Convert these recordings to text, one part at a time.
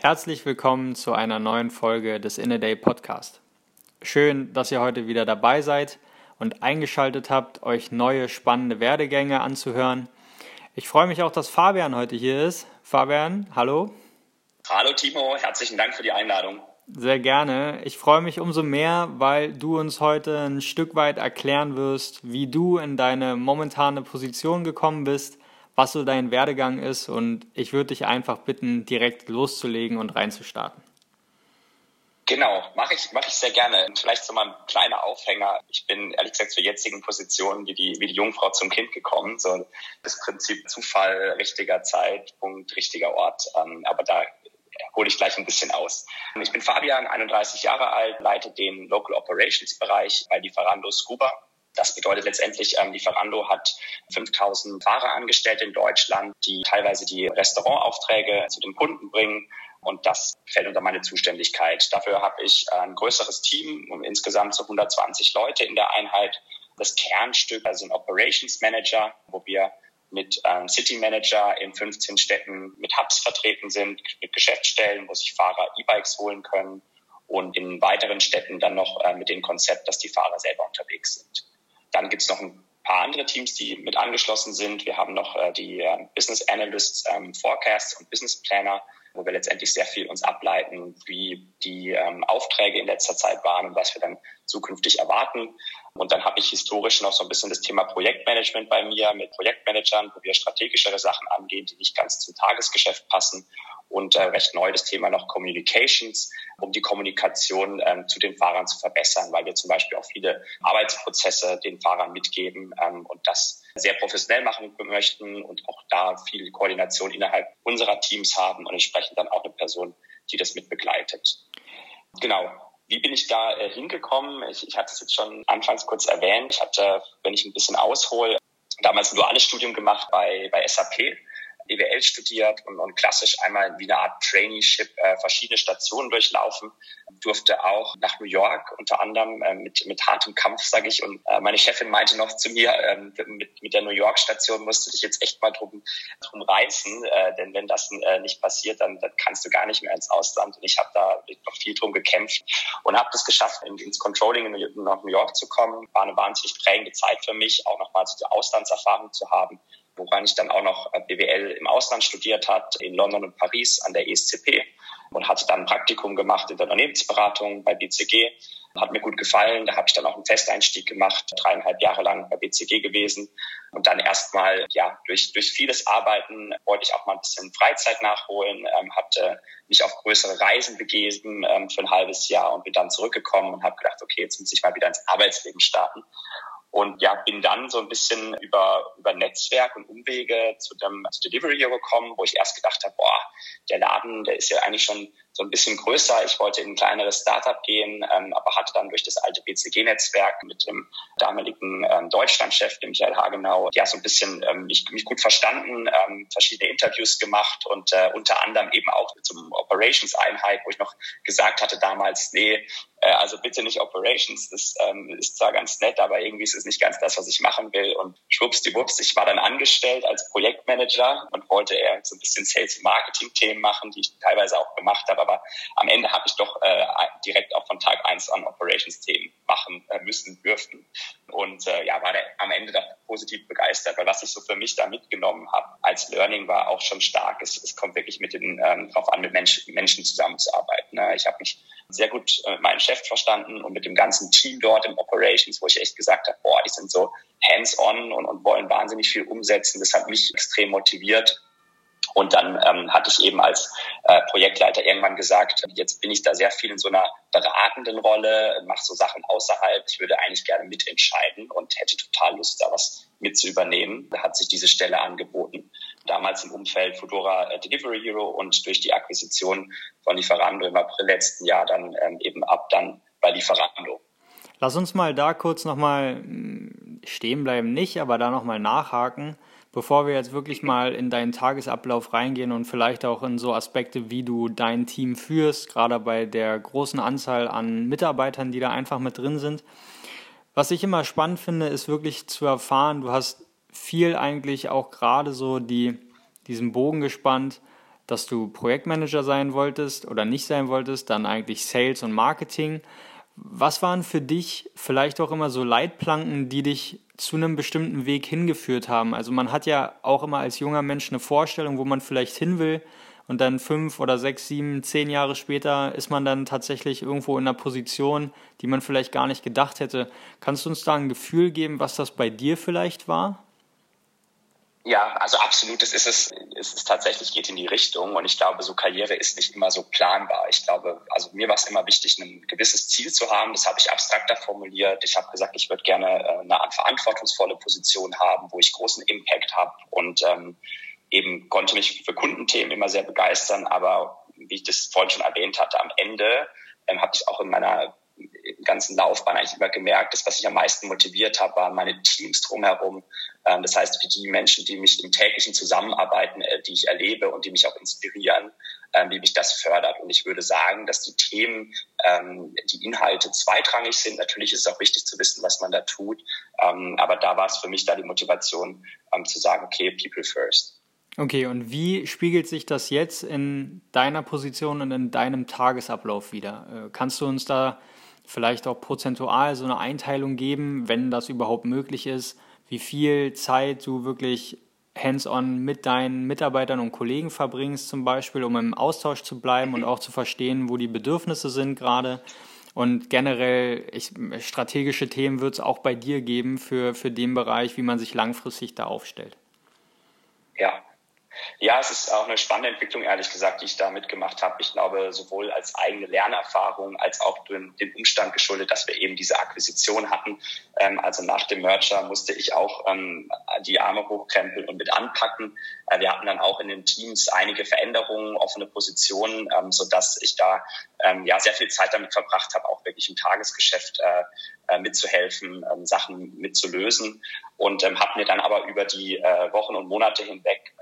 Herzlich willkommen zu einer neuen Folge des In a Day Podcast. Schön, dass ihr heute wieder dabei seid und eingeschaltet habt, euch neue spannende Werdegänge anzuhören. Ich freue mich auch, dass Fabian heute hier ist. Fabian, hallo. Hallo Timo, herzlichen Dank für die Einladung. Sehr gerne. Ich freue mich umso mehr, weil du uns heute ein Stück weit erklären wirst, wie du in deine momentane Position gekommen bist was so dein Werdegang ist und ich würde dich einfach bitten, direkt loszulegen und reinzustarten. Genau, mache ich, mache ich sehr gerne. Und vielleicht so mal ein kleiner Aufhänger. Ich bin ehrlich gesagt zur jetzigen Position wie die, wie die Jungfrau zum Kind gekommen. So das Prinzip Zufall, richtiger Zeitpunkt, richtiger Ort. Ähm, aber da hole ich gleich ein bisschen aus. Ich bin Fabian, 31 Jahre alt, leite den Local Operations Bereich bei Lieferando Scuba. Das bedeutet letztendlich, ähm, Lieferando hat 5000 Fahrer angestellt in Deutschland, die teilweise die Restaurantaufträge zu den Kunden bringen. Und das fällt unter meine Zuständigkeit. Dafür habe ich ein größeres Team, insgesamt so 120 Leute in der Einheit. Das Kernstück, also ein Operations Manager, wo wir mit ähm, City Manager in 15 Städten mit Hubs vertreten sind, mit Geschäftsstellen, wo sich Fahrer E-Bikes holen können und in weiteren Städten dann noch äh, mit dem Konzept, dass die Fahrer selber unterwegs sind. Dann gibt es noch ein paar andere Teams, die mit angeschlossen sind. Wir haben noch äh, die äh, Business Analysts, ähm, Forecasts und Business Planner, wo wir letztendlich sehr viel uns ableiten, wie die ähm, Aufträge in letzter Zeit waren und was wir dann zukünftig erwarten. Und dann habe ich historisch noch so ein bisschen das Thema Projektmanagement bei mir mit Projektmanagern, wo wir strategischere Sachen angehen, die nicht ganz zum Tagesgeschäft passen und äh, recht neu das Thema noch Communications, um die Kommunikation ähm, zu den Fahrern zu verbessern, weil wir zum Beispiel auch viele Arbeitsprozesse den Fahrern mitgeben ähm, und das sehr professionell machen möchten und auch da viel Koordination innerhalb unserer Teams haben und entsprechend dann auch eine Person, die das mit begleitet. Genau. Wie bin ich da äh, hingekommen? Ich, ich hatte es jetzt schon anfangs kurz erwähnt. Ich hatte, wenn ich ein bisschen aushole, damals ein duales Studium gemacht bei, bei SAP BWL studiert und, und klassisch einmal wie eine Art Traineeship äh, verschiedene Stationen durchlaufen. Durfte auch nach New York unter anderem äh, mit, mit hartem Kampf, sage ich. Und äh, meine Chefin meinte noch zu mir, äh, mit, mit der New York-Station musst du dich jetzt echt mal drum, drum reißen, äh, denn wenn das äh, nicht passiert, dann, dann kannst du gar nicht mehr ins Ausland. Und ich habe da noch viel drum gekämpft und habe das geschafft, in, ins Controlling in, nach New York zu kommen. War eine wahnsinnig prägende Zeit für mich, auch nochmal so die Auslandserfahrung zu haben woran ich dann auch noch äh, BWL im Ausland studiert hat, in London und Paris an der ESCP und hatte dann ein Praktikum gemacht in der Unternehmensberatung bei BCG. Hat mir gut gefallen. Da habe ich dann auch einen Festeinstieg gemacht, dreieinhalb Jahre lang bei BCG gewesen. Und dann erstmal, ja, durch, durch vieles Arbeiten wollte ich auch mal ein bisschen Freizeit nachholen, ähm, hatte mich auf größere Reisen begeben ähm, für ein halbes Jahr und bin dann zurückgekommen und habe gedacht, okay, jetzt muss ich mal wieder ins Arbeitsleben starten. Und ja, bin dann so ein bisschen über, über Netzwerk und Umwege zu dem zu Delivery Hero gekommen, wo ich erst gedacht habe, boah, der Laden, der ist ja eigentlich schon so ein bisschen größer. Ich wollte in ein kleineres Startup gehen, ähm, aber hatte dann durch das alte BCG-Netzwerk mit dem damaligen ähm, Deutschlandchef, dem Michael Hagenau, ja, so ein bisschen ähm, mich, mich gut verstanden, ähm, verschiedene Interviews gemacht und äh, unter anderem eben auch zum Operations-Einheit, wo ich noch gesagt hatte damals, nee, äh, also bitte nicht Operations, das ähm, ist zwar ganz nett, aber irgendwie ist es nicht ganz das, was ich machen will. Und schwuppsdiwupps, ich war dann angestellt als Projektmanager und wollte eher so ein bisschen Sales-Marketing-Themen machen, die ich teilweise auch gemacht habe, aber am Ende habe ich doch äh, direkt auch von Tag eins an Operations-Themen machen äh, müssen, dürfen. Und äh, ja, war der am Ende doch positiv begeistert, weil was ich so für mich da mitgenommen habe als Learning war auch schon stark. Es, es kommt wirklich mit den ähm, drauf an, mit Mensch, Menschen zusammenzuarbeiten. Ne? Ich habe mich sehr gut äh, mit meinem Chef verstanden und mit dem ganzen Team dort im Operations, wo ich echt gesagt habe, boah, die sind so hands-on und, und wollen wahnsinnig viel umsetzen. Das hat mich extrem motiviert und dann ähm, hatte ich eben als äh, Projektleiter irgendwann gesagt, jetzt bin ich da sehr viel in so einer beratenden Rolle, mache so Sachen außerhalb. Ich würde eigentlich gerne mitentscheiden und hätte total Lust, da was mit zu übernehmen. Da hat sich diese Stelle angeboten. damals im Umfeld Fedora äh, Delivery Hero und durch die Akquisition von Lieferando im April letzten Jahr dann ähm, eben ab dann bei Lieferando. Lass uns mal da kurz nochmal hm, stehen bleiben, nicht, aber da nochmal nachhaken, bevor wir jetzt wirklich mal in deinen Tagesablauf reingehen und vielleicht auch in so Aspekte, wie du dein Team führst, gerade bei der großen Anzahl an Mitarbeitern, die da einfach mit drin sind. Was ich immer spannend finde, ist wirklich zu erfahren, du hast viel eigentlich auch gerade so die, diesen Bogen gespannt, dass du Projektmanager sein wolltest oder nicht sein wolltest, dann eigentlich Sales und Marketing. Was waren für dich vielleicht auch immer so Leitplanken, die dich zu einem bestimmten Weg hingeführt haben? Also man hat ja auch immer als junger Mensch eine Vorstellung, wo man vielleicht hin will und dann fünf oder sechs, sieben, zehn Jahre später ist man dann tatsächlich irgendwo in einer Position, die man vielleicht gar nicht gedacht hätte. Kannst du uns da ein Gefühl geben, was das bei dir vielleicht war? Ja, also absolut, das ist es, es ist tatsächlich geht in die Richtung und ich glaube, so Karriere ist nicht immer so planbar. Ich glaube, also mir war es immer wichtig, ein gewisses Ziel zu haben. Das habe ich abstrakter formuliert. Ich habe gesagt, ich würde gerne äh, eine verantwortungsvolle Position haben, wo ich großen Impact habe und ähm, eben konnte mich für Kundenthemen immer sehr begeistern. Aber wie ich das vorhin schon erwähnt hatte, am Ende ähm, habe ich auch in meiner ganzen Laufbahn eigentlich immer gemerkt, dass was ich am meisten motiviert habe, waren meine Teams drumherum. Ähm, das heißt, für die Menschen, die mich im täglichen Zusammenarbeiten, äh, die ich erlebe und die mich auch inspirieren, ähm, wie mich das fördert. Und ich würde sagen, dass die Themen, ähm, die Inhalte zweitrangig sind. Natürlich ist es auch wichtig zu wissen, was man da tut. aber da war es für mich da die Motivation, zu sagen, okay, people first. Okay, und wie spiegelt sich das jetzt in deiner Position und in deinem Tagesablauf wieder? Äh, kannst du uns da vielleicht auch prozentual so eine Einteilung geben, wenn das überhaupt möglich ist, wie viel Zeit du wirklich hands-on mit deinen Mitarbeitern und Kollegen verbringst, zum Beispiel, um im Austausch zu bleiben und auch zu verstehen, wo die Bedürfnisse sind gerade. Und generell, ich, strategische Themen wird es auch bei dir geben für, für den Bereich, wie man sich langfristig da aufstellt. Ja, ja, es ist auch eine spannende Entwicklung, ehrlich gesagt, die ich da mitgemacht habe. Ich glaube, sowohl als eigene Lernerfahrung als auch dem, Umstand geschuldet, dass wir eben diese Akquisition hatten. Ähm, also nach dem Merger musste ich auch ähm, die Arme hochkrempeln und mit anpacken. Äh, wir hatten dann auch in den Teams einige Veränderungen, offene Positionen, ähm, so dass ich da ähm, ja sehr viel Zeit damit verbracht habe, auch wirklich im Tagesgeschäft äh, äh, mitzuhelfen, ähm, Sachen mitzulösen und ähm, habe mir dann aber über die äh, Wochen und Monate hinweg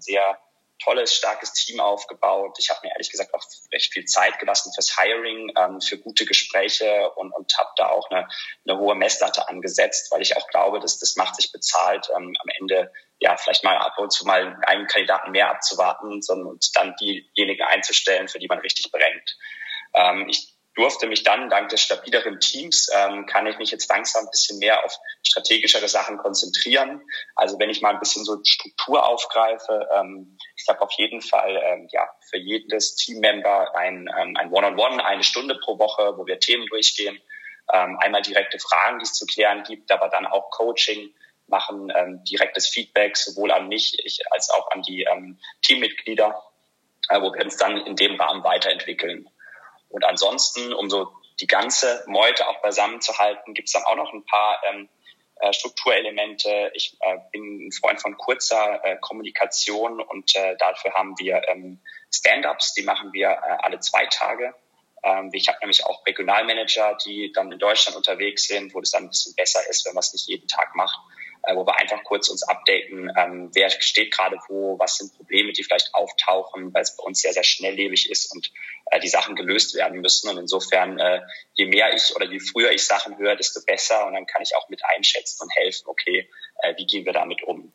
ein sehr tolles, starkes Team aufgebaut. Ich habe mir ehrlich gesagt auch recht viel Zeit gelassen fürs Hiring, ähm, für gute Gespräche und, und habe da auch eine, eine hohe Messlatte angesetzt, weil ich auch glaube, dass das macht sich bezahlt, ähm, am Ende ja vielleicht mal ab und zu mal einen Kandidaten mehr abzuwarten sondern, und dann diejenigen einzustellen, für die man richtig brennt. Ähm, ich durfte mich dann dank des stabileren Teams, ähm, kann ich mich jetzt langsam ein bisschen mehr auf strategischere Sachen konzentrieren. Also wenn ich mal ein bisschen so Struktur aufgreife, ähm, ich habe auf jeden Fall ähm, ja für jedes Teammember ein ähm, ein One-on-One, -on -One, eine Stunde pro Woche, wo wir Themen durchgehen. Ähm, einmal direkte Fragen, die es zu klären gibt, aber dann auch Coaching machen, ähm, direktes Feedback sowohl an mich ich, als auch an die ähm, Teammitglieder, äh, wo wir uns dann in dem Rahmen weiterentwickeln. Und ansonsten, um so die ganze Meute auch beisammen zu halten, gibt es dann auch noch ein paar ähm, äh, Strukturelemente. Ich äh, bin ein Freund von kurzer äh, Kommunikation und äh, dafür haben wir ähm, Stand-ups, die machen wir äh, alle zwei Tage. Ähm, ich habe nämlich auch Regionalmanager, die dann in Deutschland unterwegs sind, wo das dann ein bisschen besser ist, wenn man es nicht jeden Tag macht äh, wo wir einfach kurz uns updaten, ähm, wer steht gerade wo, was sind Probleme, die vielleicht auftauchen, weil es bei uns sehr, sehr schnelllebig ist und die Sachen gelöst werden müssen. Und insofern, äh, je mehr ich oder je früher ich Sachen höre, desto besser. Und dann kann ich auch mit einschätzen und helfen, okay, äh, wie gehen wir damit um?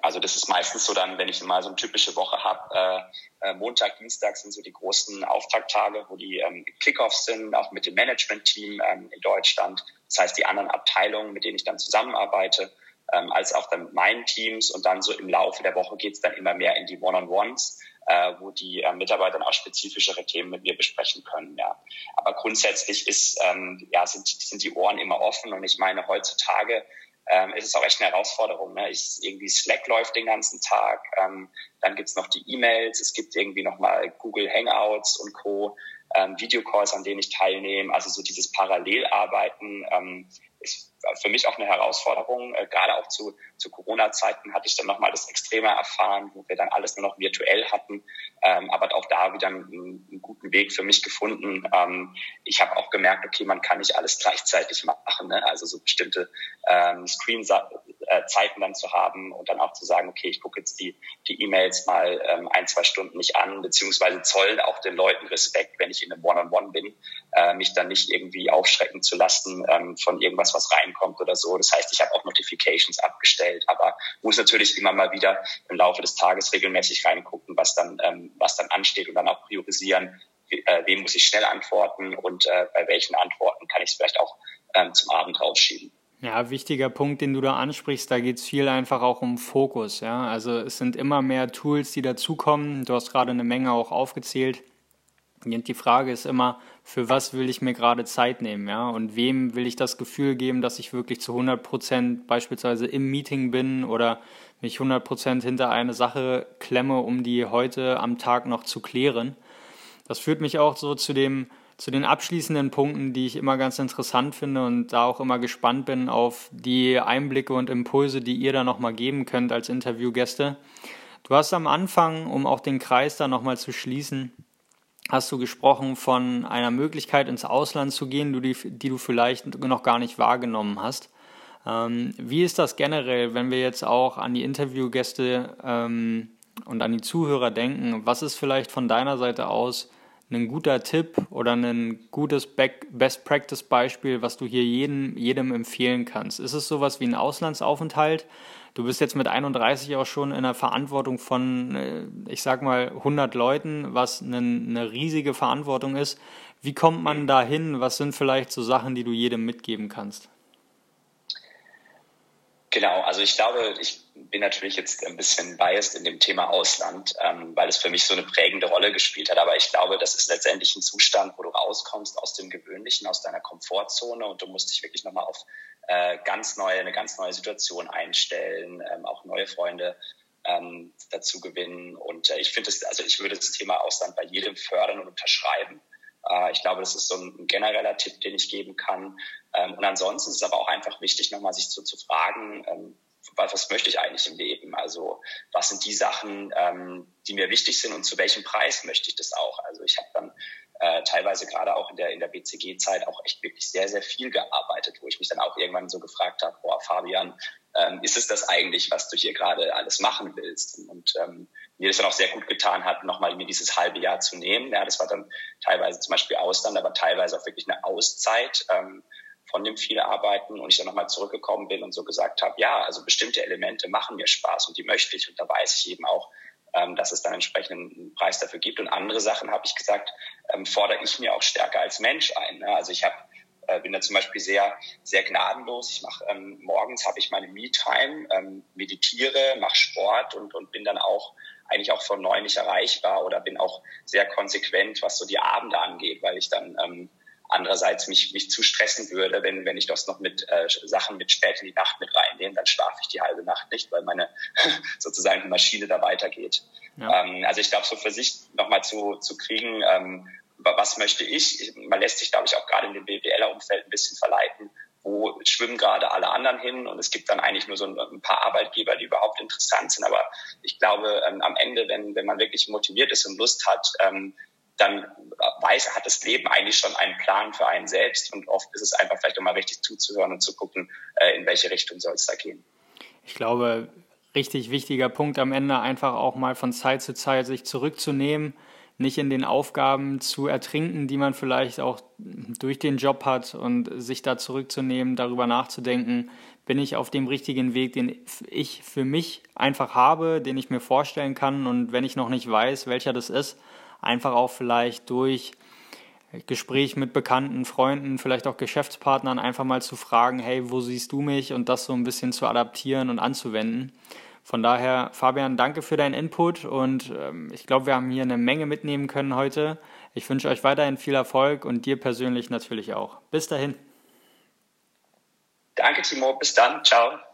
Also das ist meistens so dann, wenn ich mal so eine typische Woche habe, äh, äh, Montag, Dienstag sind so die großen Auftakttage, wo die ähm, Kickoffs sind, auch mit dem Management-Team ähm, in Deutschland. Das heißt, die anderen Abteilungen, mit denen ich dann zusammenarbeite, ähm, als auch dann mit meinen Teams. Und dann so im Laufe der Woche geht's dann immer mehr in die One-on-Ones, äh, wo die äh, Mitarbeiter dann auch spezifischere Themen mit mir besprechen können. Ja. Aber grundsätzlich ist, ähm, ja, sind, sind die Ohren immer offen. Und ich meine, heutzutage ähm, ist es auch echt eine Herausforderung. Ne? Ich, irgendwie Slack läuft den ganzen Tag, ähm, dann gibt's noch die E-Mails, es gibt irgendwie noch mal Google Hangouts und Co. ähm, Videocalls, an denen ich teilnehme. Also so dieses Parallelarbeiten ähm, ist für mich auch eine Herausforderung. Äh, gerade auch zu, zu Corona-Zeiten hatte ich dann nochmal das Extreme erfahren, wo wir dann alles nur noch virtuell hatten, ähm, aber auch da wieder einen, einen guten Weg für mich gefunden. Ähm, ich habe auch gemerkt, okay, man kann nicht alles gleichzeitig machen, ne? also so bestimmte ähm, Screen-Zeiten dann zu haben und dann auch zu sagen, okay, ich gucke jetzt die die E-Mails mal ähm, ein, zwei Stunden nicht an, beziehungsweise zollen auch den Leuten Respekt, wenn ich in einem One-on-One -on -One bin, äh, mich dann nicht irgendwie aufschrecken zu lassen ähm, von irgendwas, was rein reinkommt oder so. Das heißt, ich habe auch Notifications abgestellt, aber muss natürlich immer mal wieder im Laufe des Tages regelmäßig reingucken, was dann, ähm, was dann ansteht und dann auch priorisieren, äh, wem muss ich schnell antworten und äh, bei welchen Antworten kann ich es vielleicht auch ähm, zum Abend rausschieben. Ja, wichtiger Punkt, den du da ansprichst, da geht es viel einfach auch um Fokus. Ja? Also es sind immer mehr Tools, die dazukommen. Du hast gerade eine Menge auch aufgezählt. Und die Frage ist immer, für was will ich mir gerade Zeit nehmen, ja? Und wem will ich das Gefühl geben, dass ich wirklich zu 100 Prozent beispielsweise im Meeting bin oder mich 100 Prozent hinter eine Sache klemme, um die heute am Tag noch zu klären. Das führt mich auch so zu dem, zu den abschließenden Punkten, die ich immer ganz interessant finde und da auch immer gespannt bin auf die Einblicke und Impulse, die ihr da nochmal geben könnt als Interviewgäste. Du hast am Anfang, um auch den Kreis da nochmal zu schließen, hast du gesprochen von einer Möglichkeit ins Ausland zu gehen, die, die du vielleicht noch gar nicht wahrgenommen hast. Ähm, wie ist das generell, wenn wir jetzt auch an die Interviewgäste ähm, und an die Zuhörer denken? Was ist vielleicht von deiner Seite aus ein guter Tipp oder ein gutes Best Practice Beispiel, was du hier jedem, jedem empfehlen kannst? Ist es sowas wie ein Auslandsaufenthalt? Du bist jetzt mit 31 auch schon in der Verantwortung von, äh, ich sag mal, 100 Leuten, was eine, eine riesige Verantwortung ist. Wie kommt man da hin? Was sind vielleicht so Sachen, die du jedem mitgeben kannst? Genau, also ich glaube, ich bin natürlich jetzt ein bisschen biased in dem Thema Ausland, ähm, weil es für mich so eine prägende Rolle gespielt hat. Aber ich glaube, das ist letztendlich ein Zustand, wo du rauskommst aus dem Gewöhnlichen, aus deiner Komfortzone und du musst dich wirklich nochmal auf äh, ganz neue, eine ganz neue Situation einstellen, ähm, auch neue Freunde ähm, dazu gewinnen. Und äh, ich finde es, also ich würde das Thema Ausland bei jedem fördern und unterschreiben. Äh, ich glaube, das ist so ein, genereller Tipp, den ich geben kann. Ähm, und ansonsten ist es aber auch einfach wichtig, nochmal sich so zu fragen, ähm, was, was möchte ich eigentlich im Leben? Also was sind die Sachen, ähm, die mir wichtig sind und zu welchem Preis möchte ich das auch? Also ich habe dann äh, teilweise gerade auch in der, in der BCG-Zeit auch echt wirklich sehr, sehr viel gearbeitet, wo ich mich dann auch irgendwann so gefragt habe, boah, Fabian, ähm, ist es das eigentlich, was du hier gerade alles machen willst? Und ähm, mir das dann auch sehr gut getan hat, nochmal mir dieses halbe Jahr zu nehmen. Ja, das war dann teilweise zum Beispiel Ausland, aber teilweise auch wirklich eine Auszeit ähm, von dem viel Arbeiten und ich dann nochmal zurückgekommen bin und so gesagt habe, ja, also bestimmte Elemente machen mir Spaß und die möchte ich und da weiß ich eben auch, ähm, dass es dann entsprechend einen Preis dafür gibt. Und andere Sachen, habe ich gesagt, ähm, fordere ich mir auch stärker als Mensch ein. Ne? Also ich habe äh, bin da zum Beispiel sehr, sehr gnadenlos. Ich mache ähm, morgens habe ich meine Me-Time, ähm, meditiere, mache Sport und, und bin dann auch eigentlich auch von neun nicht erreichbar oder bin auch sehr konsequent, was so die Abende angeht, weil ich dann ähm, andererseits mich, mich zu stressen würde, wenn, wenn ich das noch mit äh, Sachen mit spät in die Nacht mit reinnehme, dann schlafe ich die halbe Nacht nicht, weil meine sozusagen Maschine da weitergeht. Ja. Ähm, also ich glaube, so für sich nochmal zu, zu kriegen, ähm, was möchte ich? Man lässt sich, glaube ich, auch gerade in dem BWLer-Umfeld ein bisschen verleiten, wo schwimmen gerade alle anderen hin und es gibt dann eigentlich nur so ein, paar Arbeitgeber, die überhaupt interessant sind. Aber ich glaube, ähm, am Ende, wenn, wenn man wirklich motiviert ist und Lust hat, ähm, dann weiß, hat das Leben eigentlich schon einen Plan für einen selbst und oft ist es einfach vielleicht auch mal richtig zuzuhören und zu gucken, äh, in welche Richtung soll es da gehen. Ich glaube, richtig wichtiger Punkt am Ende einfach auch mal von Zeit zu Zeit sich zurückzunehmen, nicht in den Aufgaben zu ertrinken, die man vielleicht auch durch den Job hat und sich da zurückzunehmen, darüber nachzudenken, bin ich auf dem richtigen Weg, den ich für mich einfach habe, den ich mir vorstellen kann und wenn ich noch nicht weiß, welcher das ist, einfach auch vielleicht durch Gespräch mit bekannten Freunden, vielleicht auch Geschäftspartnern einfach mal zu fragen, hey, wo siehst du mich und das so ein bisschen zu adaptieren und anzuwenden. Von daher, Fabian, danke für deinen Input und ähm, ich glaube, wir haben hier eine Menge mitnehmen können heute. Ich wünsche euch weiterhin viel Erfolg und dir persönlich natürlich auch. Bis dahin. Danke, Timo. Bis dann. Ciao.